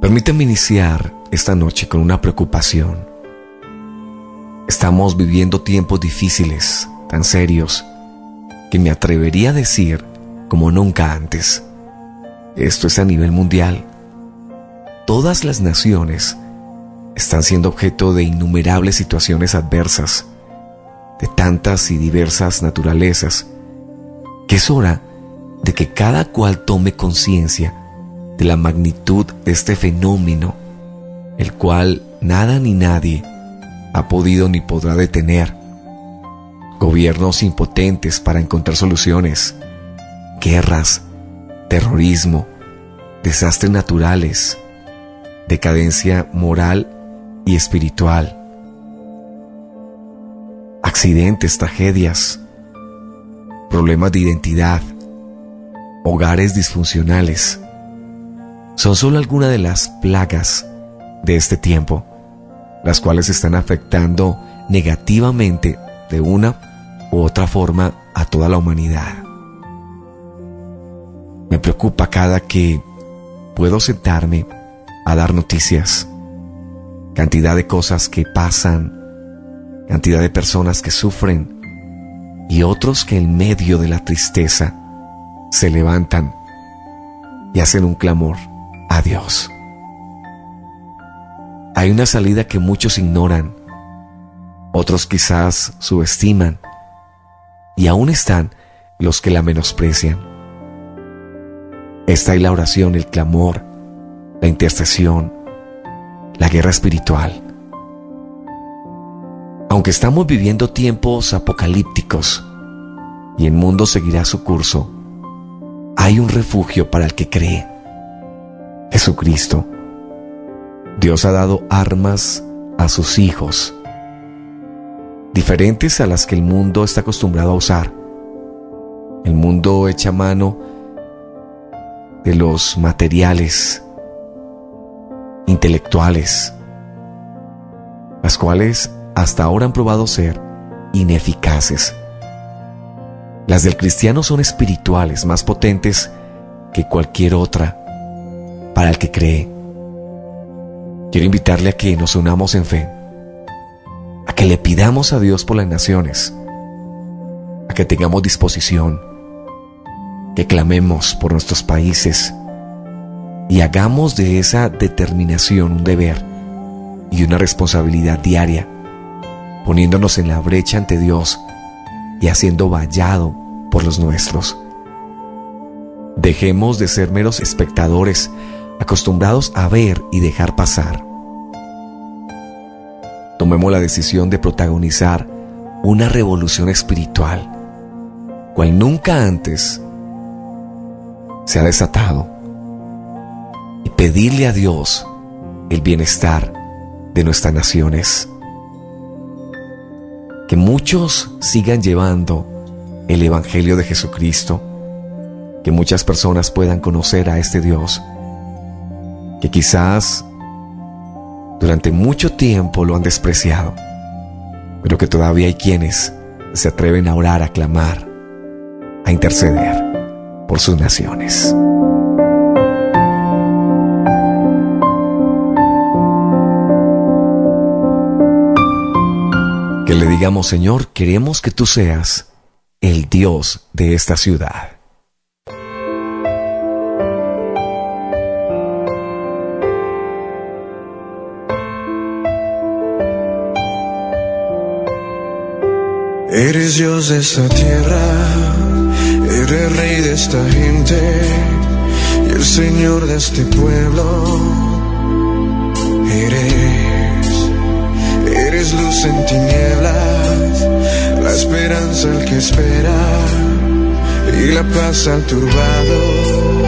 Permíteme iniciar esta noche con una preocupación. Estamos viviendo tiempos difíciles, tan serios, que me atrevería a decir como nunca antes. Esto es a nivel mundial. Todas las naciones están siendo objeto de innumerables situaciones adversas, de tantas y diversas naturalezas, que es hora de que cada cual tome conciencia de la magnitud de este fenómeno, el cual nada ni nadie ha podido ni podrá detener. Gobiernos impotentes para encontrar soluciones, guerras, terrorismo, desastres naturales, decadencia moral y espiritual, accidentes, tragedias, problemas de identidad, hogares disfuncionales, son solo algunas de las plagas de este tiempo, las cuales están afectando negativamente de una u otra forma a toda la humanidad. Me preocupa cada que puedo sentarme a dar noticias, cantidad de cosas que pasan, cantidad de personas que sufren y otros que en medio de la tristeza se levantan y hacen un clamor a Dios. Hay una salida que muchos ignoran, otros quizás subestiman, y aún están los que la menosprecian. Está ahí la oración, el clamor, la intercesión, la guerra espiritual. Aunque estamos viviendo tiempos apocalípticos y el mundo seguirá su curso, hay un refugio para el que cree. Jesucristo. Dios ha dado armas a sus hijos, diferentes a las que el mundo está acostumbrado a usar. El mundo echa mano de los materiales intelectuales, las cuales hasta ahora han probado ser ineficaces. Las del cristiano son espirituales, más potentes que cualquier otra para el que cree. Quiero invitarle a que nos unamos en fe, a que le pidamos a Dios por las naciones, a que tengamos disposición, que clamemos por nuestros países y hagamos de esa determinación un deber y una responsabilidad diaria, poniéndonos en la brecha ante Dios y haciendo vallado por los nuestros. Dejemos de ser meros espectadores acostumbrados a ver y dejar pasar. Tomemos la decisión de protagonizar una revolución espiritual, cual nunca antes se ha desatado, y pedirle a Dios el bienestar de nuestras naciones. Que muchos sigan llevando el Evangelio de Jesucristo, que muchas personas puedan conocer a este Dios que quizás durante mucho tiempo lo han despreciado, pero que todavía hay quienes se atreven a orar, a clamar, a interceder por sus naciones. Que le digamos, Señor, queremos que tú seas el Dios de esta ciudad. Eres Dios de esta tierra, eres rey de esta gente y el Señor de este pueblo. Eres, eres luz en tinieblas, la esperanza al que espera y la paz al turbado.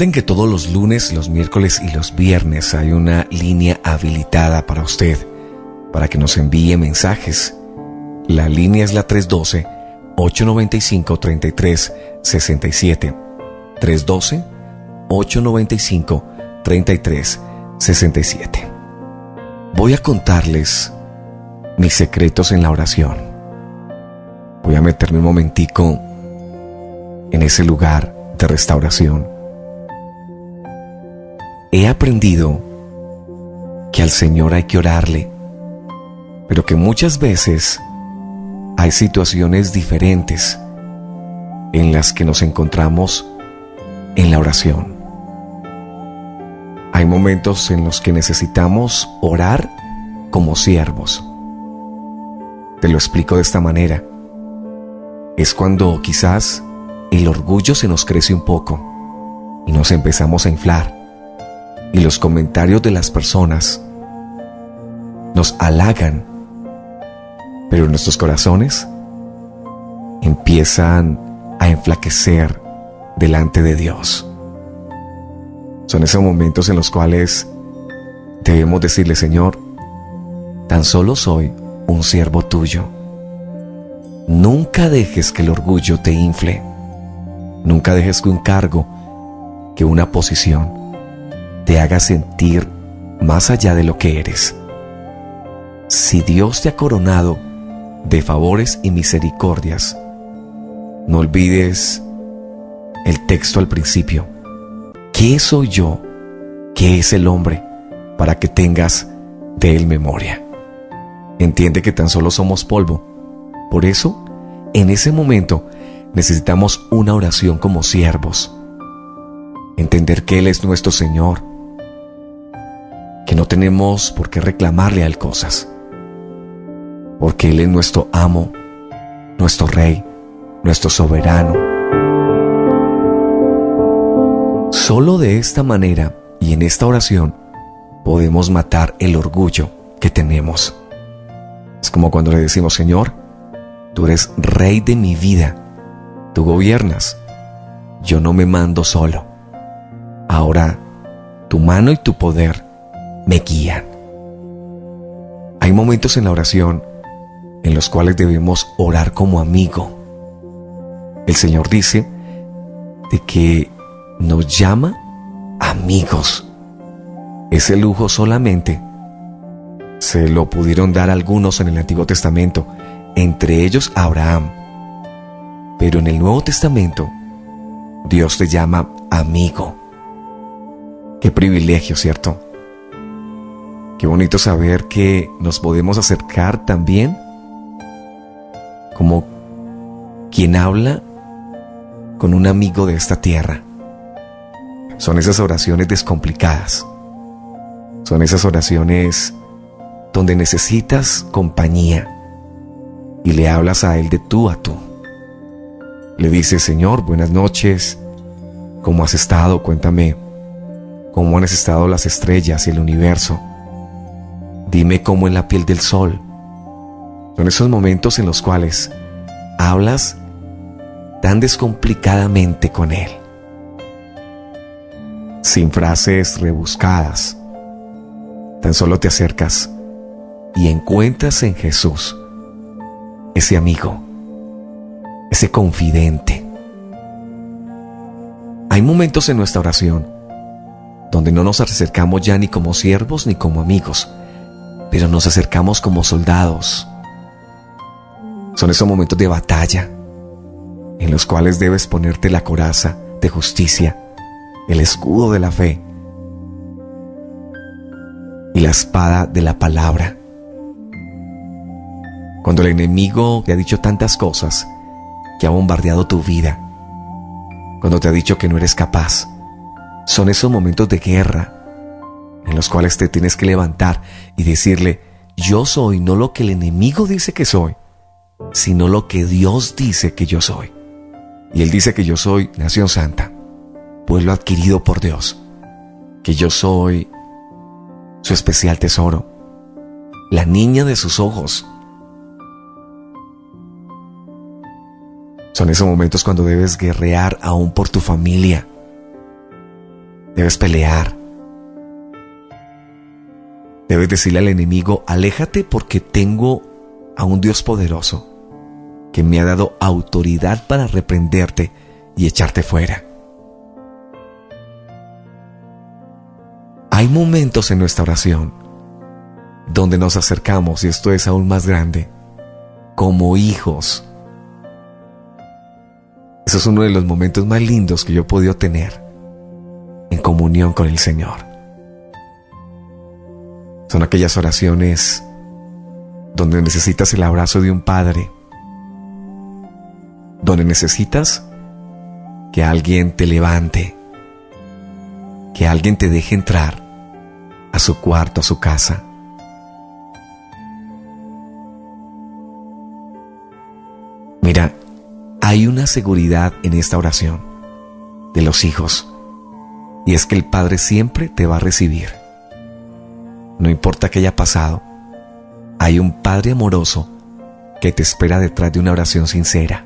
Recuerden que todos los lunes, los miércoles y los viernes hay una línea habilitada para usted, para que nos envíe mensajes. La línea es la 312-895-3367. 312-895-3367. Voy a contarles mis secretos en la oración. Voy a meterme un momentico en ese lugar de restauración he aprendido que al Señor hay que orarle, pero que muchas veces hay situaciones diferentes en las que nos encontramos en la oración. Hay momentos en los que necesitamos orar como siervos. Te lo explico de esta manera. Es cuando quizás el orgullo se nos crece un poco y nos empezamos a inflar y los comentarios de las personas nos halagan, pero nuestros corazones empiezan a enflaquecer delante de Dios. Son esos momentos en los cuales debemos decirle, Señor, tan solo soy un siervo tuyo. Nunca dejes que el orgullo te infle. Nunca dejes que un cargo, que una posición, te haga sentir más allá de lo que eres. Si Dios te ha coronado de favores y misericordias, No olvides el texto al principio. ¿Qué soy yo? ¿Qué es el hombre? Para que tengas de él memoria. Entiende que tan solo somos polvo. Por eso, en ese momento, necesitamos una oración como siervos. Entender que Él es nuestro Señor. Que no tenemos por qué reclamarle a Él cosas. Porque Él es nuestro amo, nuestro Rey, nuestro soberano. Solo de esta manera y en esta oración podemos matar el orgullo que tenemos. Es como cuando le decimos, Señor, tú eres rey de mi vida, tú gobiernas, yo no me mando solo. Ahora, tu mano y tu poder me guían. Hay momentos en la oración en los cuales debemos orar como amigo. El Señor dice de que nos llama amigos. Ese lujo solamente se lo pudieron dar algunos en el Antiguo Testamento, entre ellos Abraham. Pero en el Nuevo Testamento, Dios te llama amigo. Qué privilegio, ¿cierto? Qué bonito saber que nos podemos acercar también como quien habla con un amigo de esta tierra. Son esas oraciones descomplicadas. Son esas oraciones donde necesitas compañía y le hablas a Él de tú a tú. Le dices, Señor, buenas noches, ¿cómo has estado? Cuéntame, ¿cómo han estado las estrellas y el universo? Dime cómo en la piel del sol. Son esos momentos en los cuales hablas tan descomplicadamente con Él, sin frases rebuscadas. Tan solo te acercas y encuentras en Jesús ese amigo, ese confidente. Hay momentos en nuestra oración donde no nos acercamos ya ni como siervos ni como amigos, pero nos acercamos como soldados. Son esos momentos de batalla en los cuales debes ponerte la coraza de justicia, el escudo de la fe y la espada de la palabra. Cuando el enemigo te ha dicho tantas cosas, que ha bombardeado tu vida, cuando te ha dicho que no eres capaz, son esos momentos de guerra en los cuales te tienes que levantar y decirle, yo soy no lo que el enemigo dice que soy, sino lo que Dios dice que yo soy. Y Él dice que yo soy nación santa, pueblo adquirido por Dios, que yo soy su especial tesoro, la niña de sus ojos, Son esos momentos cuando debes guerrear aún por tu familia. Debes pelear. Debes decirle al enemigo, aléjate porque tengo a un Dios poderoso que me ha dado autoridad para reprenderte y echarte fuera. Hay momentos en nuestra oración donde nos acercamos, y esto es aún más grande, como hijos eso es uno de los momentos más lindos que yo he podido tener en comunión con el Señor. Son aquellas oraciones donde necesitas el abrazo de un padre, donde necesitas que alguien te levante, que alguien te deje entrar a su cuarto, a su casa. Mira, hay una seguridad en esta oración de los hijos y es que el Padre siempre te va a recibir. No importa qué haya pasado, hay un Padre amoroso que te espera detrás de una oración sincera.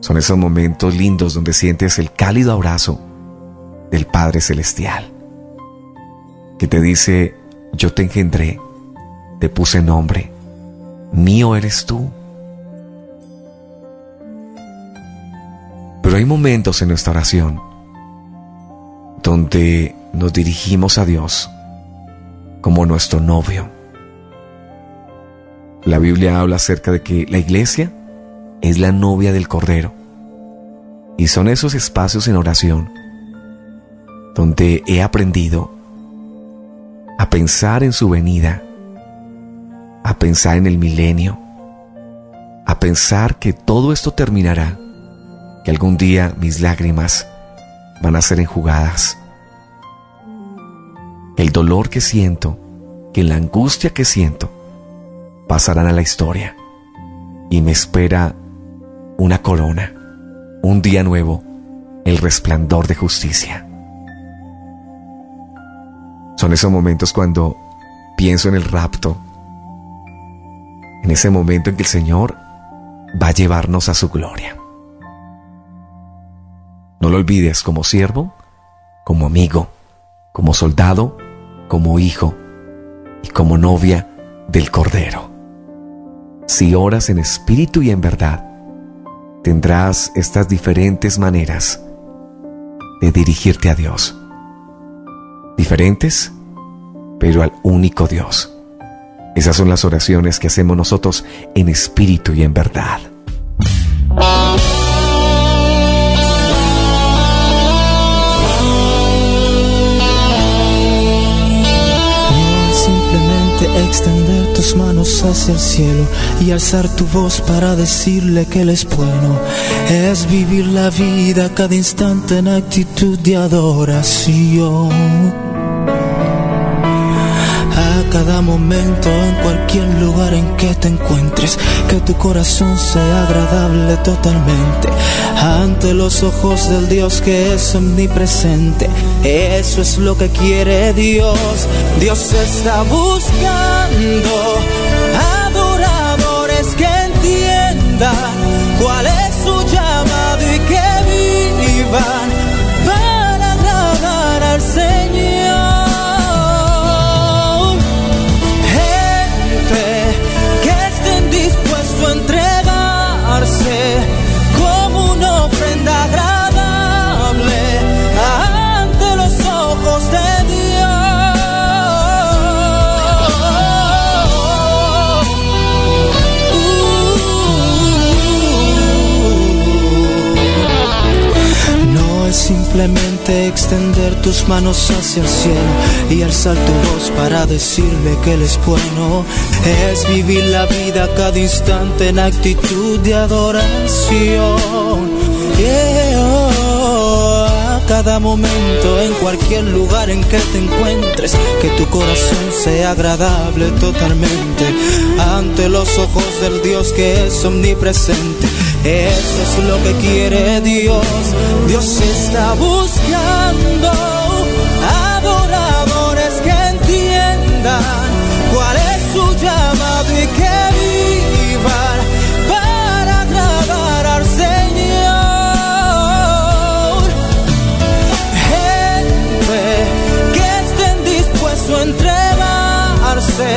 Son esos momentos lindos donde sientes el cálido abrazo del Padre Celestial, que te dice, yo te engendré, te puse nombre, mío eres tú. Pero hay momentos en nuestra oración donde nos dirigimos a Dios como nuestro novio. La Biblia habla acerca de que la iglesia es la novia del Cordero. Y son esos espacios en oración donde he aprendido a pensar en su venida, a pensar en el milenio, a pensar que todo esto terminará, que algún día mis lágrimas van a ser enjugadas. El dolor que siento, que la angustia que siento, pasarán a la historia y me espera una corona, un día nuevo, el resplandor de justicia. Son esos momentos cuando pienso en el rapto, en ese momento en que el Señor va a llevarnos a su gloria. No lo olvides como siervo, como amigo, como soldado, como hijo y como novia del Cordero. Si oras en espíritu y en verdad, tendrás estas diferentes maneras de dirigirte a Dios. Diferentes, pero al único Dios. Esas son las oraciones que hacemos nosotros en espíritu y en verdad. Tus manos hacia el cielo y alzar tu voz para decirle que Él es bueno. Es vivir la vida cada instante en actitud de adoración cada momento, en cualquier lugar en que te encuentres, que tu corazón sea agradable totalmente ante los ojos del Dios que es omnipresente. Eso es lo que quiere Dios. Dios está buscando adoradores que entiendan cuál es su llamado y que vivan Simplemente extender tus manos hacia el cielo y alzar tu voz para decirle que Él es bueno. Es vivir la vida cada instante en actitud de adoración. A cada momento, en cualquier lugar en que te encuentres, que tu corazón sea agradable totalmente ante los ojos del Dios que es omnipresente eso es lo que quiere Dios. Dios está buscando adoradores que entiendan cuál es su llamado y que vivan para agradar al Señor. Gente que estén dispuestos a entregarse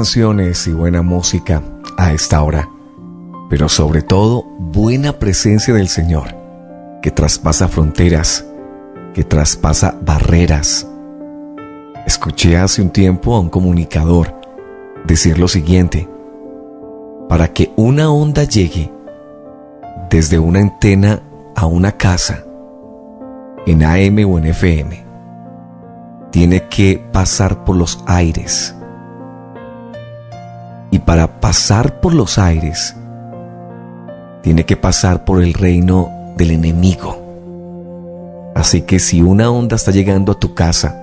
canciones y buena música a esta hora. pero sobre todo buena presencia del Señor, que traspasa fronteras, que traspasa barreras. Escuché hace un tiempo a un comunicador decir lo siguiente, para que una onda llegue desde una antena a una casa, en AM o en FM, tiene que pasar por los aires. Y para pasar por los aires, tiene que pasar por el reino del enemigo. Así que si una onda está llegando a tu casa,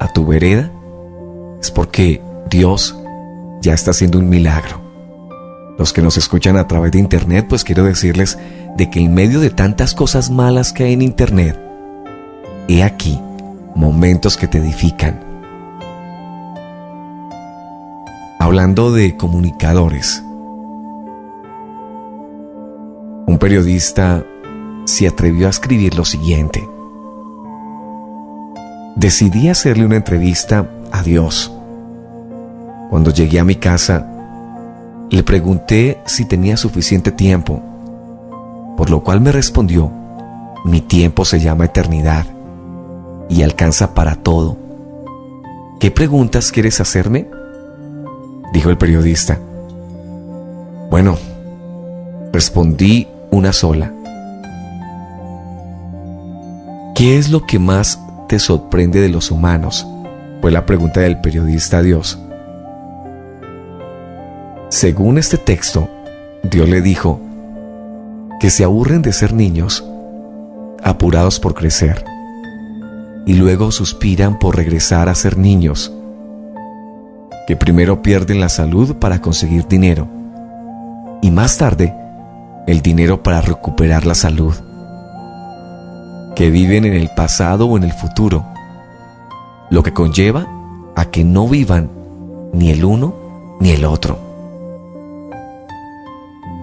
a tu vereda, es porque Dios ya está haciendo un milagro. Los que nos escuchan a través de Internet, pues quiero decirles de que en medio de tantas cosas malas que hay en Internet, he aquí momentos que te edifican. Hablando de comunicadores, un periodista se atrevió a escribir lo siguiente. Decidí hacerle una entrevista a Dios. Cuando llegué a mi casa, le pregunté si tenía suficiente tiempo, por lo cual me respondió, mi tiempo se llama eternidad y alcanza para todo. ¿Qué preguntas quieres hacerme? Dijo el periodista. Bueno, respondí una sola. ¿Qué es lo que más te sorprende de los humanos? Fue la pregunta del periodista a Dios. Según este texto, Dios le dijo que se aburren de ser niños, apurados por crecer, y luego suspiran por regresar a ser niños, que primero pierden la salud para conseguir dinero, y más tarde el dinero para recuperar la salud, que viven en el pasado o en el futuro, lo que conlleva a que no vivan ni el uno ni el otro,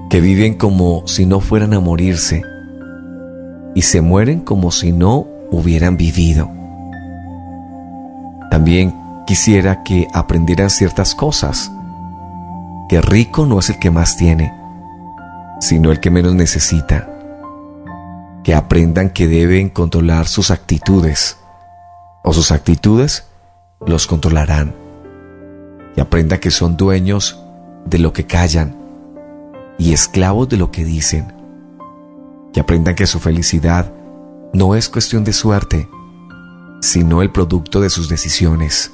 que viven como si no fueran a morirse y se mueren como si no hubieran vivido. También quisiera que aprendieran ciertas cosas, que rico no es el que más tiene, sino el que menos necesita. Que aprendan que deben controlar sus actitudes, o sus actitudes los controlarán. Que aprendan que son dueños de lo que callan y esclavos de lo que dicen. Que aprendan que su felicidad no es cuestión de suerte, sino el producto de sus decisiones.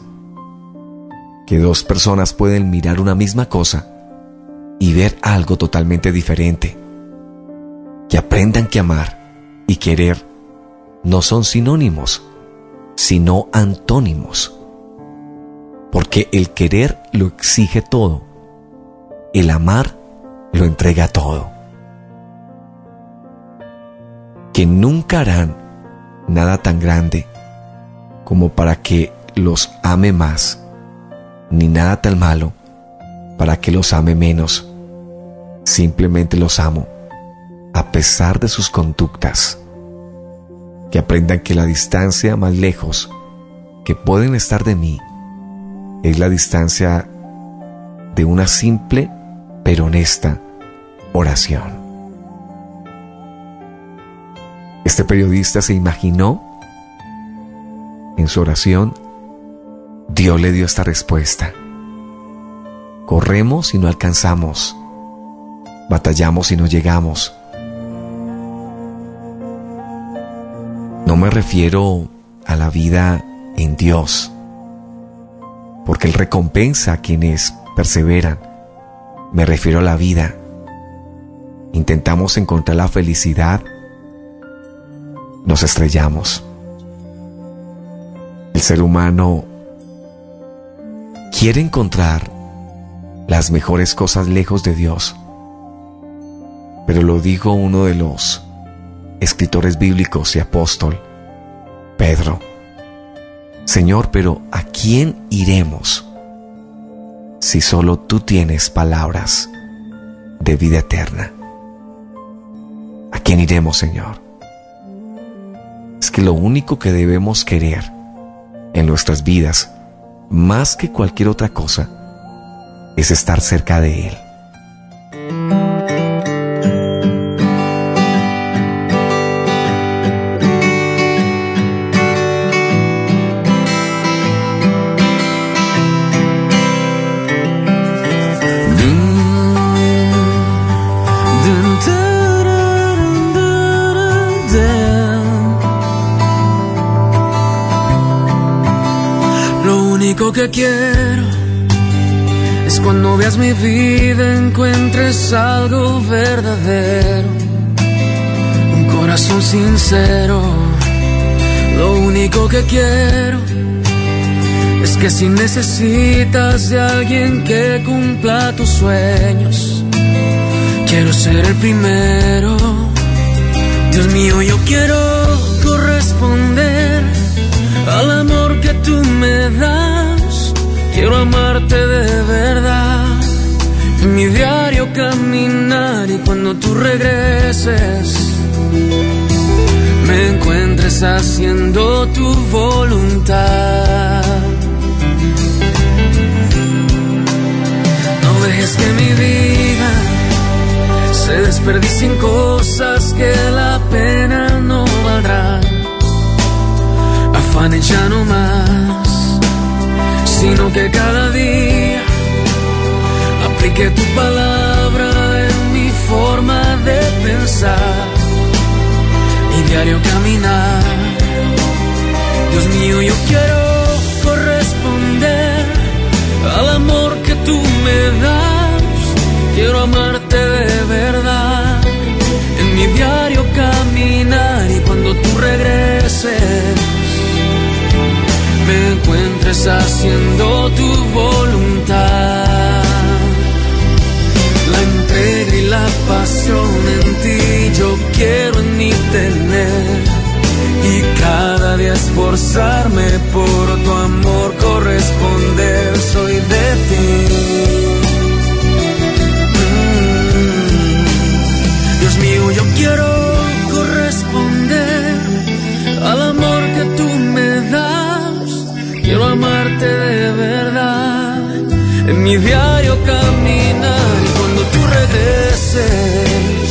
Que dos personas pueden mirar una misma cosa y ver algo totalmente diferente. Que aprendan que amar y querer no son sinónimos, sino antónimos. Porque el querer lo exige todo, el amar lo entrega todo. Que nunca harán nada tan grande como para que los ame más, ni nada tan malo para que los ame menos Simplemente los amo, a pesar de sus conductas. Que aprendan que la distancia más lejos que pueden estar de mí es la distancia de una simple pero honesta oración. Este periodista se imaginó en su oración, Dios le dio esta respuesta. Corremos y no alcanzamos batallamos y no llegamos. No me refiero a la vida en Dios, porque Él recompensa a quienes perseveran. Me refiero a la vida. Intentamos encontrar la felicidad, nos estrellamos. El ser humano quiere encontrar las mejores cosas lejos de Dios pero lo dijo uno de los escritores bíblicos y apóstol, Pedro. Señor, pero ¿a quién iremos si solo tú tienes palabras de vida eterna? ¿A quién iremos, Señor? Es que lo único que debemos querer en nuestras vidas, más que cualquier otra cosa, es estar cerca de Él Lo único que quiero es que si necesitas de alguien que cumpla tus sueños, quiero ser el primero. Dios mío, yo quiero corresponder al amor que tú me das. Quiero amarte de verdad. En mi diario caminar y cuando tú regreses, me encuentres haciendo tu voluntad. No dejes que mi vida se desperdicie en cosas que la pena no valdrá afanes ya no más, sino que cada día aplique tu palabra diario caminar. Dios mío, yo quiero corresponder al amor que tú me das. Quiero amarte de verdad en mi diario caminar y cuando tú regreses me encuentres haciendo tu voluntad. La entrega y la pasión en ti yo quiero cada día esforzarme por tu amor corresponder, soy de ti. Mm. Dios mío, yo quiero corresponder al amor que tú me das. Quiero amarte de verdad. En mi diario caminar y cuando tú regreses,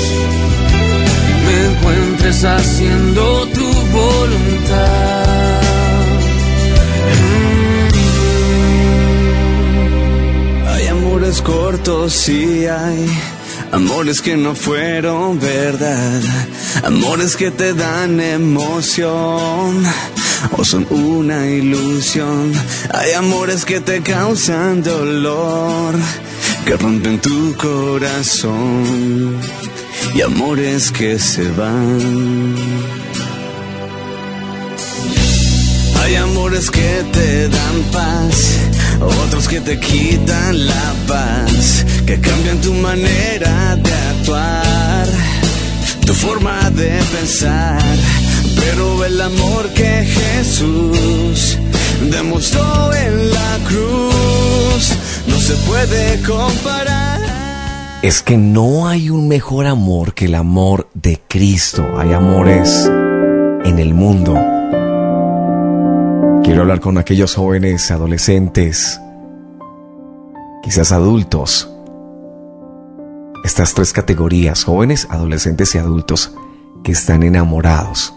me encuentres haciendo tu voluntad. Hay amores cortos y hay amores que no fueron verdad, amores que te dan emoción o son una ilusión. Hay amores que te causan dolor, que rompen tu corazón y amores que se van. Que te dan paz, otros que te quitan la paz, que cambian tu manera de actuar, tu forma de pensar. Pero el amor que Jesús demostró en la cruz no se puede comparar. Es que no hay un mejor amor que el amor de Cristo. Hay amores en el mundo. Quiero hablar con aquellos jóvenes, adolescentes, quizás adultos. Estas tres categorías, jóvenes, adolescentes y adultos, que están enamorados.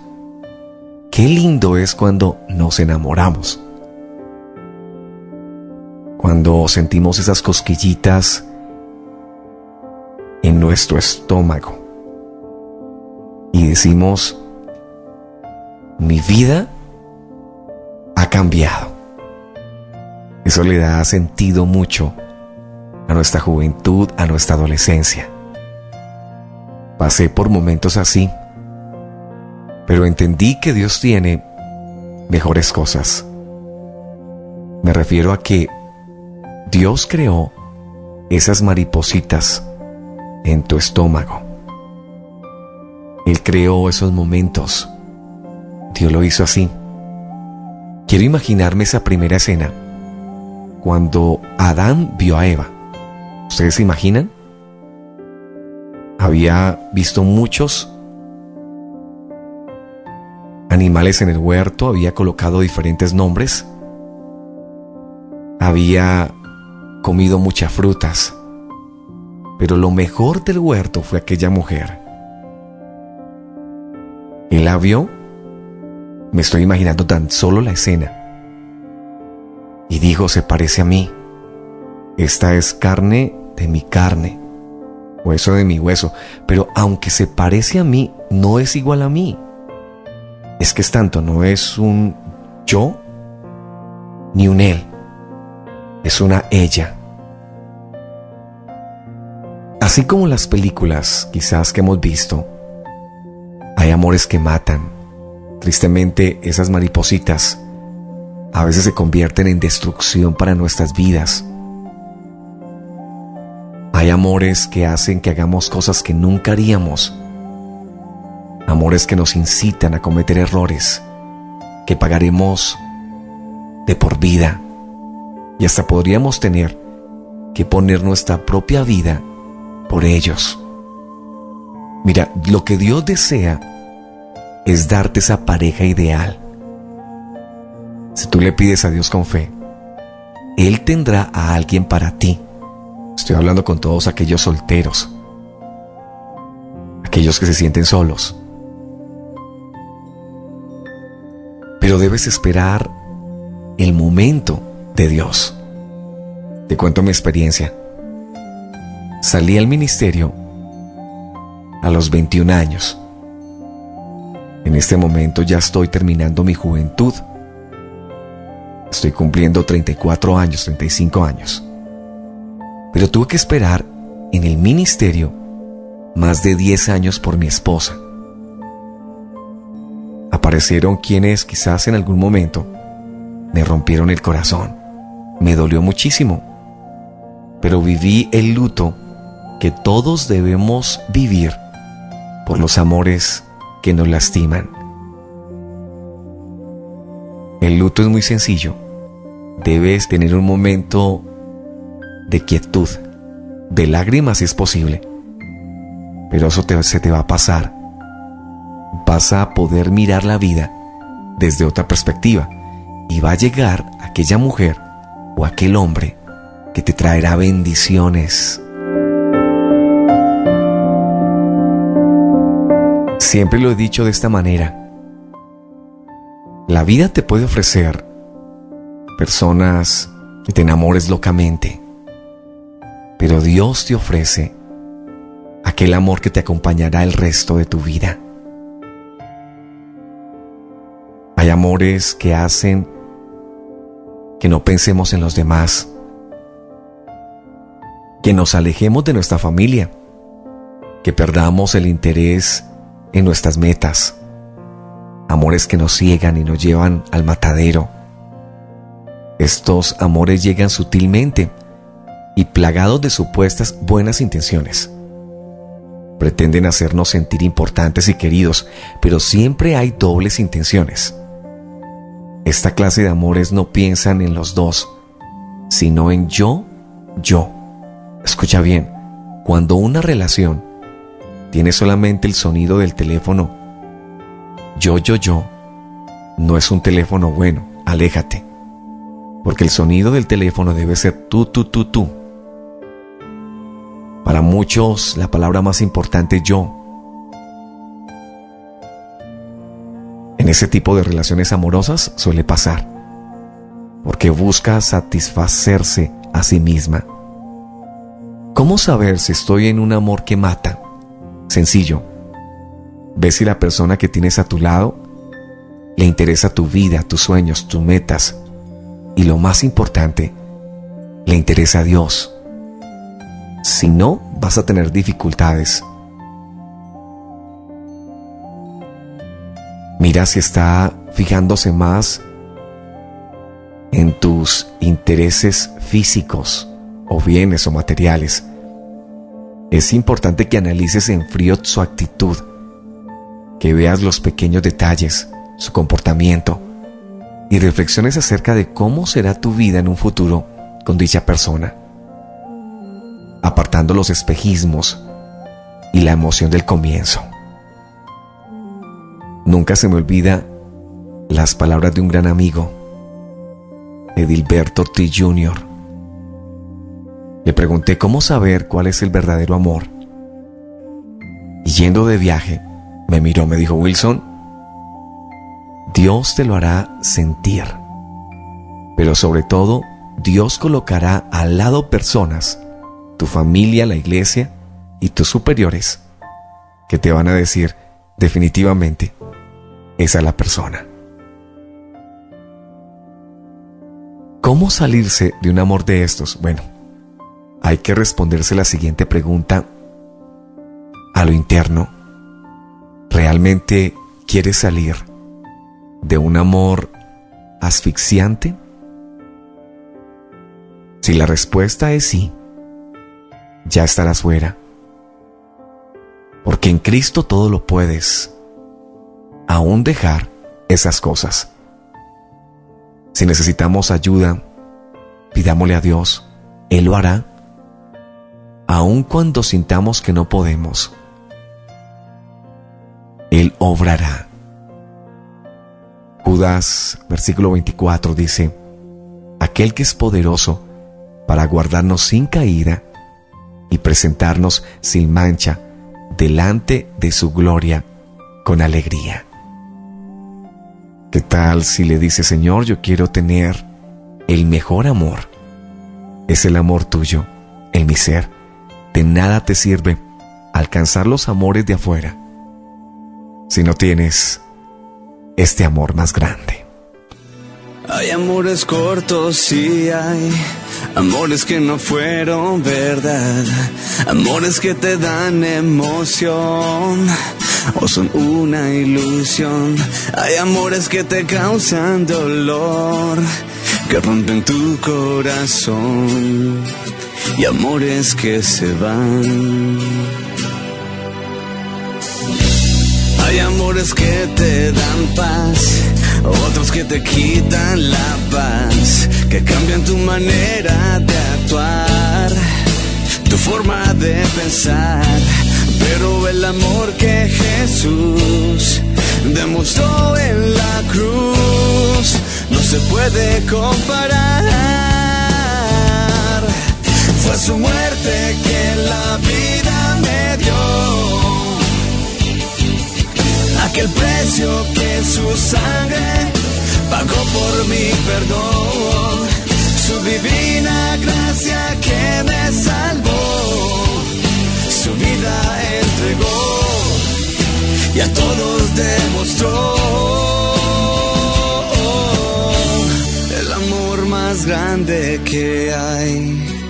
Qué lindo es cuando nos enamoramos. Cuando sentimos esas cosquillitas en nuestro estómago y decimos, mi vida ha cambiado. Eso le da sentido mucho a nuestra juventud, a nuestra adolescencia. Pasé por momentos así, pero entendí que Dios tiene mejores cosas. Me refiero a que Dios creó esas maripositas en tu estómago. Él creó esos momentos. Dios lo hizo así. Quiero imaginarme esa primera escena cuando Adán vio a Eva. ¿Ustedes se imaginan? Había visto muchos animales en el huerto, había colocado diferentes nombres, había comido muchas frutas, pero lo mejor del huerto fue aquella mujer. Él la vio, me estoy imaginando tan solo la escena, y dijo, se parece a mí, esta es carne de mi carne, hueso de mi hueso, pero aunque se parece a mí, no es igual a mí. Es que es tanto, no es un yo ni un él, es una ella. Así como las películas quizás que hemos visto, hay amores que matan. Tristemente, esas maripositas a veces se convierten en destrucción para nuestras vidas. Hay amores que hacen que hagamos cosas que nunca haríamos. Amores que nos incitan a cometer errores que pagaremos de por vida. Y hasta podríamos tener que poner nuestra propia vida por ellos. Mira, lo que Dios desea es darte esa pareja ideal. Si tú le pides a Dios con fe, Él tendrá a alguien para ti. Estoy hablando con todos aquellos solteros, aquellos que se sienten solos. Pero debes esperar el momento de Dios. Te cuento mi experiencia. Salí al ministerio a los 21 años. En este momento ya estoy terminando mi juventud. Estoy cumpliendo 34 años, 35 años. Pero tuve que esperar en el ministerio más de 10 años por mi esposa. Aparecieron quienes quizás en algún momento me rompieron el corazón. Me dolió muchísimo. Pero viví el luto que todos debemos vivir por los amores que nos lastiman. El luto es muy sencillo. Debes tener un momento de quietud, de lágrimas si es posible. Pero eso se te va a pasar. Vas a poder mirar la vida desde otra perspectiva y va a llegar aquella mujer o aquel hombre que te traerá bendiciones. Siempre lo he dicho de esta manera. La vida te puede ofrecer personas que te enamores locamente, pero Dios te ofrece aquel amor que te acompañará el resto de tu vida. Hay amores que hacen que no pensemos en los demás, que nos alejemos de nuestra familia, que perdamos el interés en nuestras metas, amores que nos ciegan y nos llevan al matadero. Estos amores llegan sutilmente y plagados de supuestas buenas intenciones. Pretenden hacernos sentir importantes y queridos, pero siempre hay dobles intenciones. Esta clase de amores no piensan en los dos, sino en yo, yo. Escucha bien, cuando una relación tiene solamente el sonido del teléfono, yo, yo, yo, no es un teléfono bueno, aléjate. Porque el sonido del teléfono debe ser tú, tú, tú, tú. Para muchos la palabra más importante es yo. En ese tipo de relaciones amorosas suele pasar, porque busca satisfacerse a sí misma. ¿Cómo saber si estoy en un amor que mata? Sencillo. Ve si la persona que tienes a tu lado le interesa tu vida, tus sueños, tus metas y lo más importante, le interesa a Dios. Si no, vas a tener dificultades Mira si está fijándose más en tus intereses físicos o bienes o materiales. Es importante que analices en frío su actitud, que veas los pequeños detalles, su comportamiento y reflexiones acerca de cómo será tu vida en un futuro con dicha persona, apartando los espejismos y la emoción del comienzo. Nunca se me olvida las palabras de un gran amigo, Edilberto T. Jr. Le pregunté cómo saber cuál es el verdadero amor. Y yendo de viaje, me miró, me dijo, Wilson, Dios te lo hará sentir. Pero sobre todo, Dios colocará al lado personas, tu familia, la iglesia y tus superiores, que te van a decir definitivamente, esa es la persona. ¿Cómo salirse de un amor de estos? Bueno, hay que responderse la siguiente pregunta a lo interno. ¿Realmente quieres salir de un amor asfixiante? Si la respuesta es sí, ya estarás fuera. Porque en Cristo todo lo puedes. Aún dejar esas cosas. Si necesitamos ayuda, pidámosle a Dios. Él lo hará. Aun cuando sintamos que no podemos. Él obrará. Judas, versículo 24, dice, Aquel que es poderoso para guardarnos sin caída y presentarnos sin mancha delante de su gloria con alegría. ¿Qué tal si le dice, Señor, yo quiero tener el mejor amor? Es el amor tuyo, en mi ser. De nada te sirve alcanzar los amores de afuera si no tienes este amor más grande. Hay amores cortos y hay amores que no fueron verdad, amores que te dan emoción o son una ilusión. Hay amores que te causan dolor, que rompen tu corazón y amores que se van. Hay amores que te dan paz, otros que te quitan la paz, que cambian tu manera de actuar, tu forma de pensar pero el amor que Jesús demostró en la cruz no se puede comparar. Fue su muerte que la vida me dio. Aquel precio que su sangre pagó por mi perdón. Su divina gracia que me salvó su vida entregó y a todos demostró el amor más grande que hay.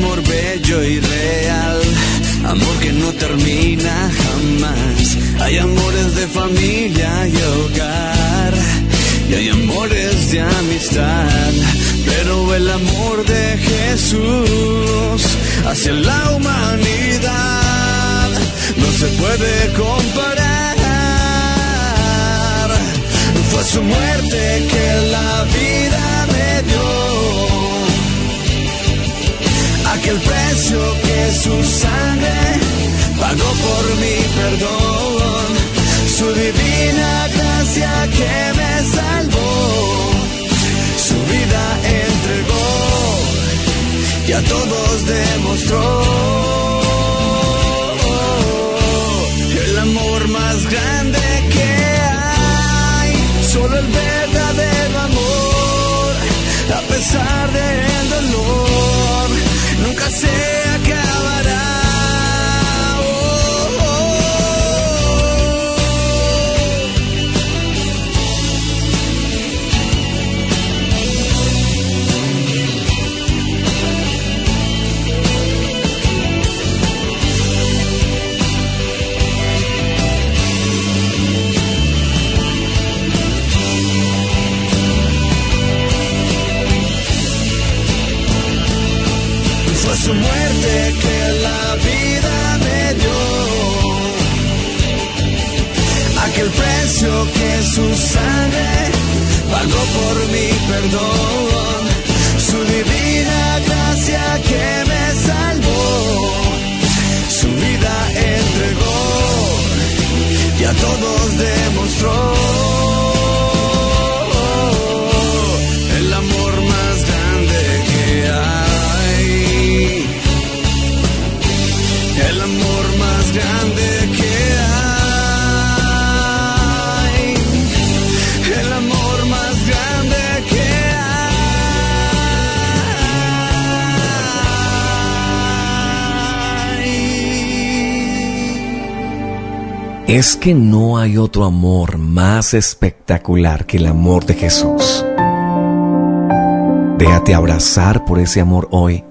Amor bello y real, amor que no termina jamás. Hay amores de familia y hogar y hay amores de amistad, pero el amor de Jesús hacia la humanidad no se puede comparar. Fue su muerte que la vida aquel precio que su sangre pagó por mi perdón, su divina gracia que me salvó, su vida entregó y a todos demostró. El amor más grande que hay, solo el verdadero amor, a pesar del dolor, nunca Es que no hay otro amor más espectacular que el amor de Jesús. Déjate abrazar por ese amor hoy.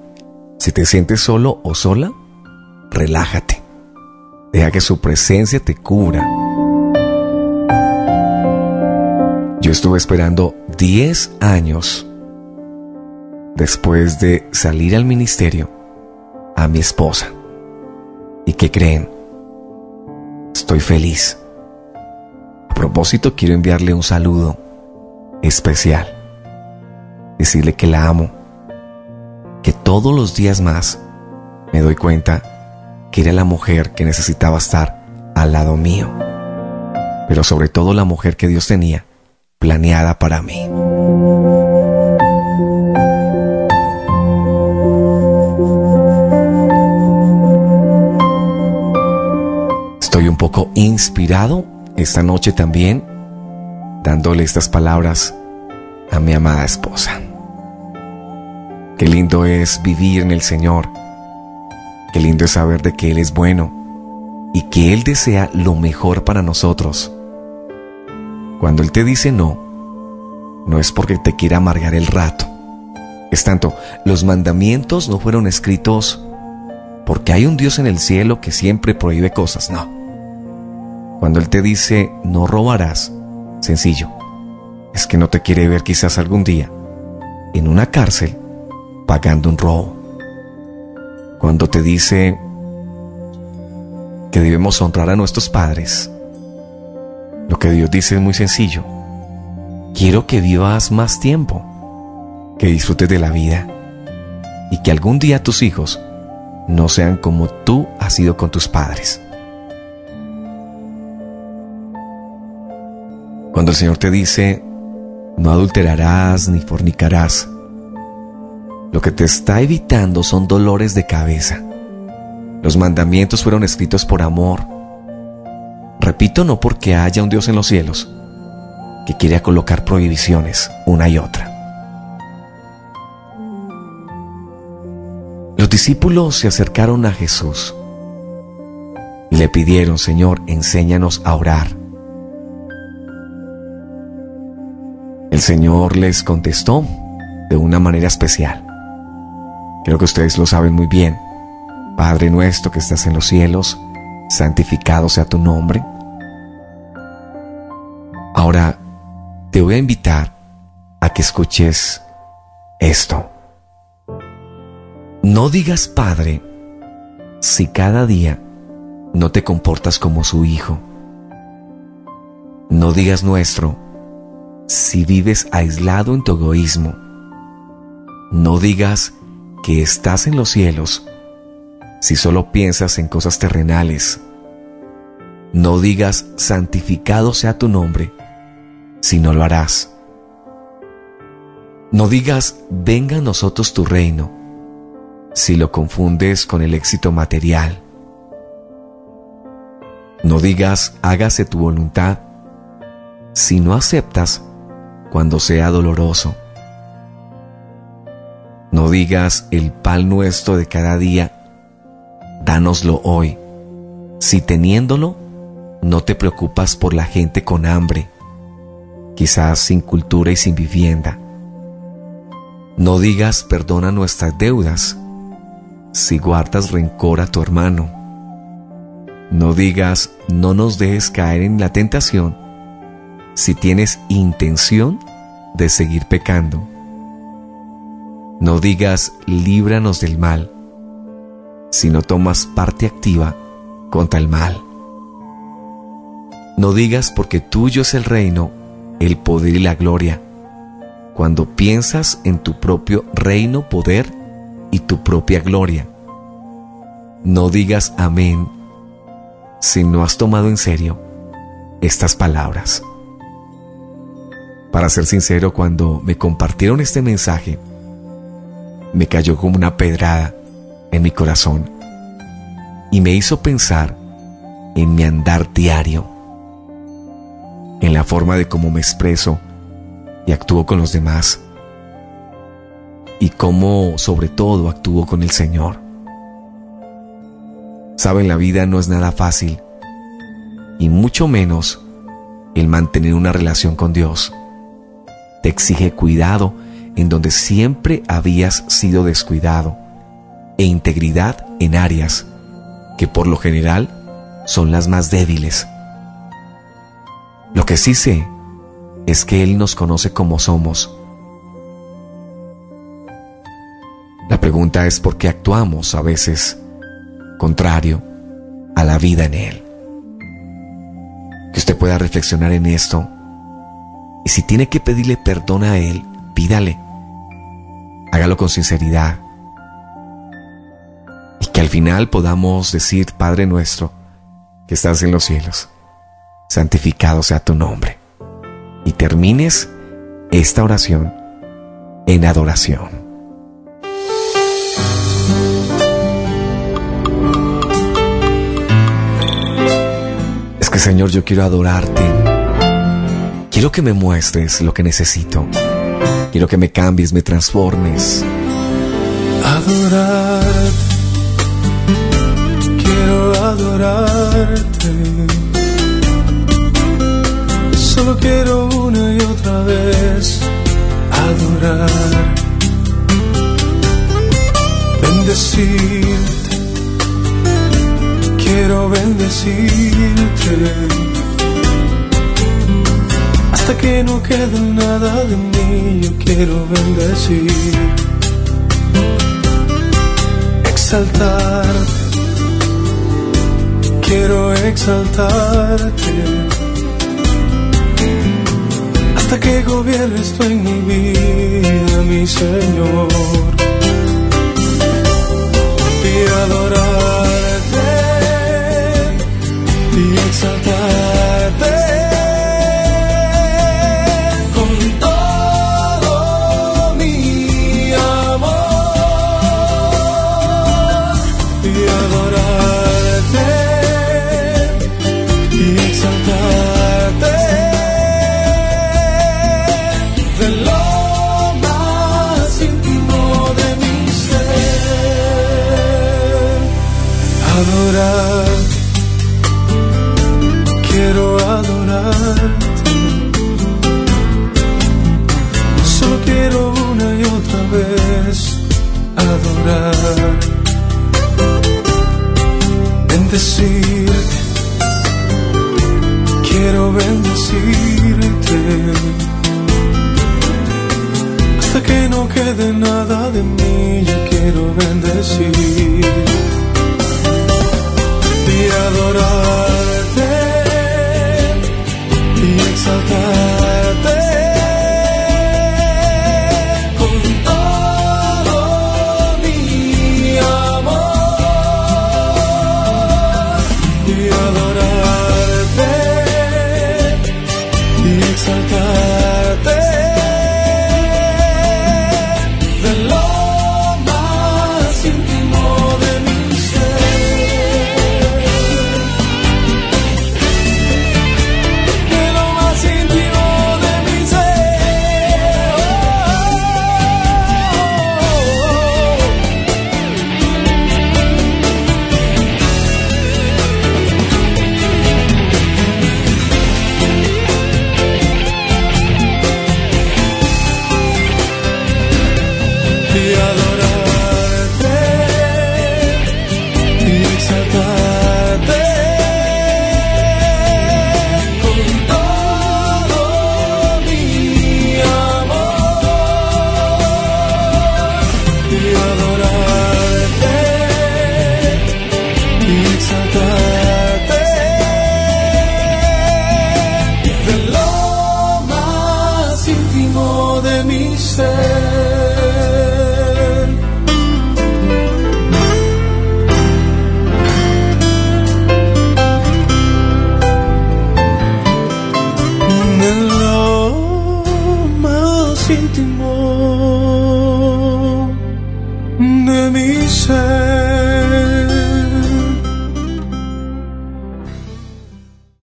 Si te sientes solo o sola, relájate. Deja que su presencia te cubra. Yo estuve esperando 10 años después de salir al ministerio a mi esposa. ¿Y qué creen? Estoy feliz. A propósito, quiero enviarle un saludo especial. Decirle que la amo. Que todos los días más me doy cuenta que era la mujer que necesitaba estar al lado mío. Pero sobre todo la mujer que Dios tenía planeada para mí. Inspirado esta noche también dándole estas palabras a mi amada esposa. Qué lindo es vivir en el Señor. Qué lindo es saber de que Él es bueno y que Él desea lo mejor para nosotros. Cuando Él te dice no, no es porque te quiera amargar el rato. Es tanto, los mandamientos no fueron escritos porque hay un Dios en el cielo que siempre prohíbe cosas, no. Cuando Él te dice, no robarás, sencillo, es que no te quiere ver quizás algún día en una cárcel pagando un robo. Cuando te dice que debemos honrar a nuestros padres, lo que Dios dice es muy sencillo. Quiero que vivas más tiempo, que disfrutes de la vida y que algún día tus hijos no sean como tú has sido con tus padres. El Señor te dice, no adulterarás ni fornicarás, lo que te está evitando son dolores de cabeza. Los mandamientos fueron escritos por amor. Repito, no porque haya un Dios en los cielos que quiere colocar prohibiciones una y otra. Los discípulos se acercaron a Jesús y le pidieron, Señor, enséñanos a orar. El Señor les contestó de una manera especial. Creo que ustedes lo saben muy bien. Padre nuestro que estás en los cielos, santificado sea tu nombre. Ahora te voy a invitar a que escuches esto. No digas Padre si cada día no te comportas como su hijo. No digas nuestro si vives aislado en tu egoísmo. No digas que estás en los cielos si solo piensas en cosas terrenales. No digas santificado sea tu nombre si no lo harás. No digas venga a nosotros tu reino si lo confundes con el éxito material. No digas hágase tu voluntad si no aceptas cuando sea doloroso. No digas el pan nuestro de cada día, dánoslo hoy, si teniéndolo no te preocupas por la gente con hambre, quizás sin cultura y sin vivienda. No digas perdona nuestras deudas, si guardas rencor a tu hermano. No digas no nos dejes caer en la tentación, si tienes intención de seguir pecando. No digas líbranos del mal, si no tomas parte activa contra el mal. No digas porque tuyo es el reino, el poder y la gloria, cuando piensas en tu propio reino, poder y tu propia gloria. No digas amén si no has tomado en serio estas palabras. Para ser sincero, cuando me compartieron este mensaje, me cayó como una pedrada en mi corazón y me hizo pensar en mi andar diario, en la forma de cómo me expreso y actúo con los demás y cómo sobre todo actúo con el Señor. Saben, la vida no es nada fácil y mucho menos el mantener una relación con Dios. Te exige cuidado en donde siempre habías sido descuidado e integridad en áreas que por lo general son las más débiles. Lo que sí sé es que Él nos conoce como somos. La pregunta es por qué actuamos a veces contrario a la vida en Él. Que usted pueda reflexionar en esto y si tiene que pedirle perdón a Él, pídale. Hágalo con sinceridad. Y que al final podamos decir, Padre nuestro, que estás en los cielos, santificado sea tu nombre. Y termines esta oración en adoración. Es que Señor, yo quiero adorarte. Quiero que me muestres lo que necesito. Quiero que me cambies, me transformes. Adorarte. Quiero adorarte. Solo quiero una y otra vez adorar. Bendecirte. Quiero bendecirte hasta que no quede nada de mí, yo quiero bendecir, exaltarte, quiero exaltarte, hasta que gobiernes tú en mi vida, mi Señor, y adorarte quede nada de mí. Yo quiero bendecir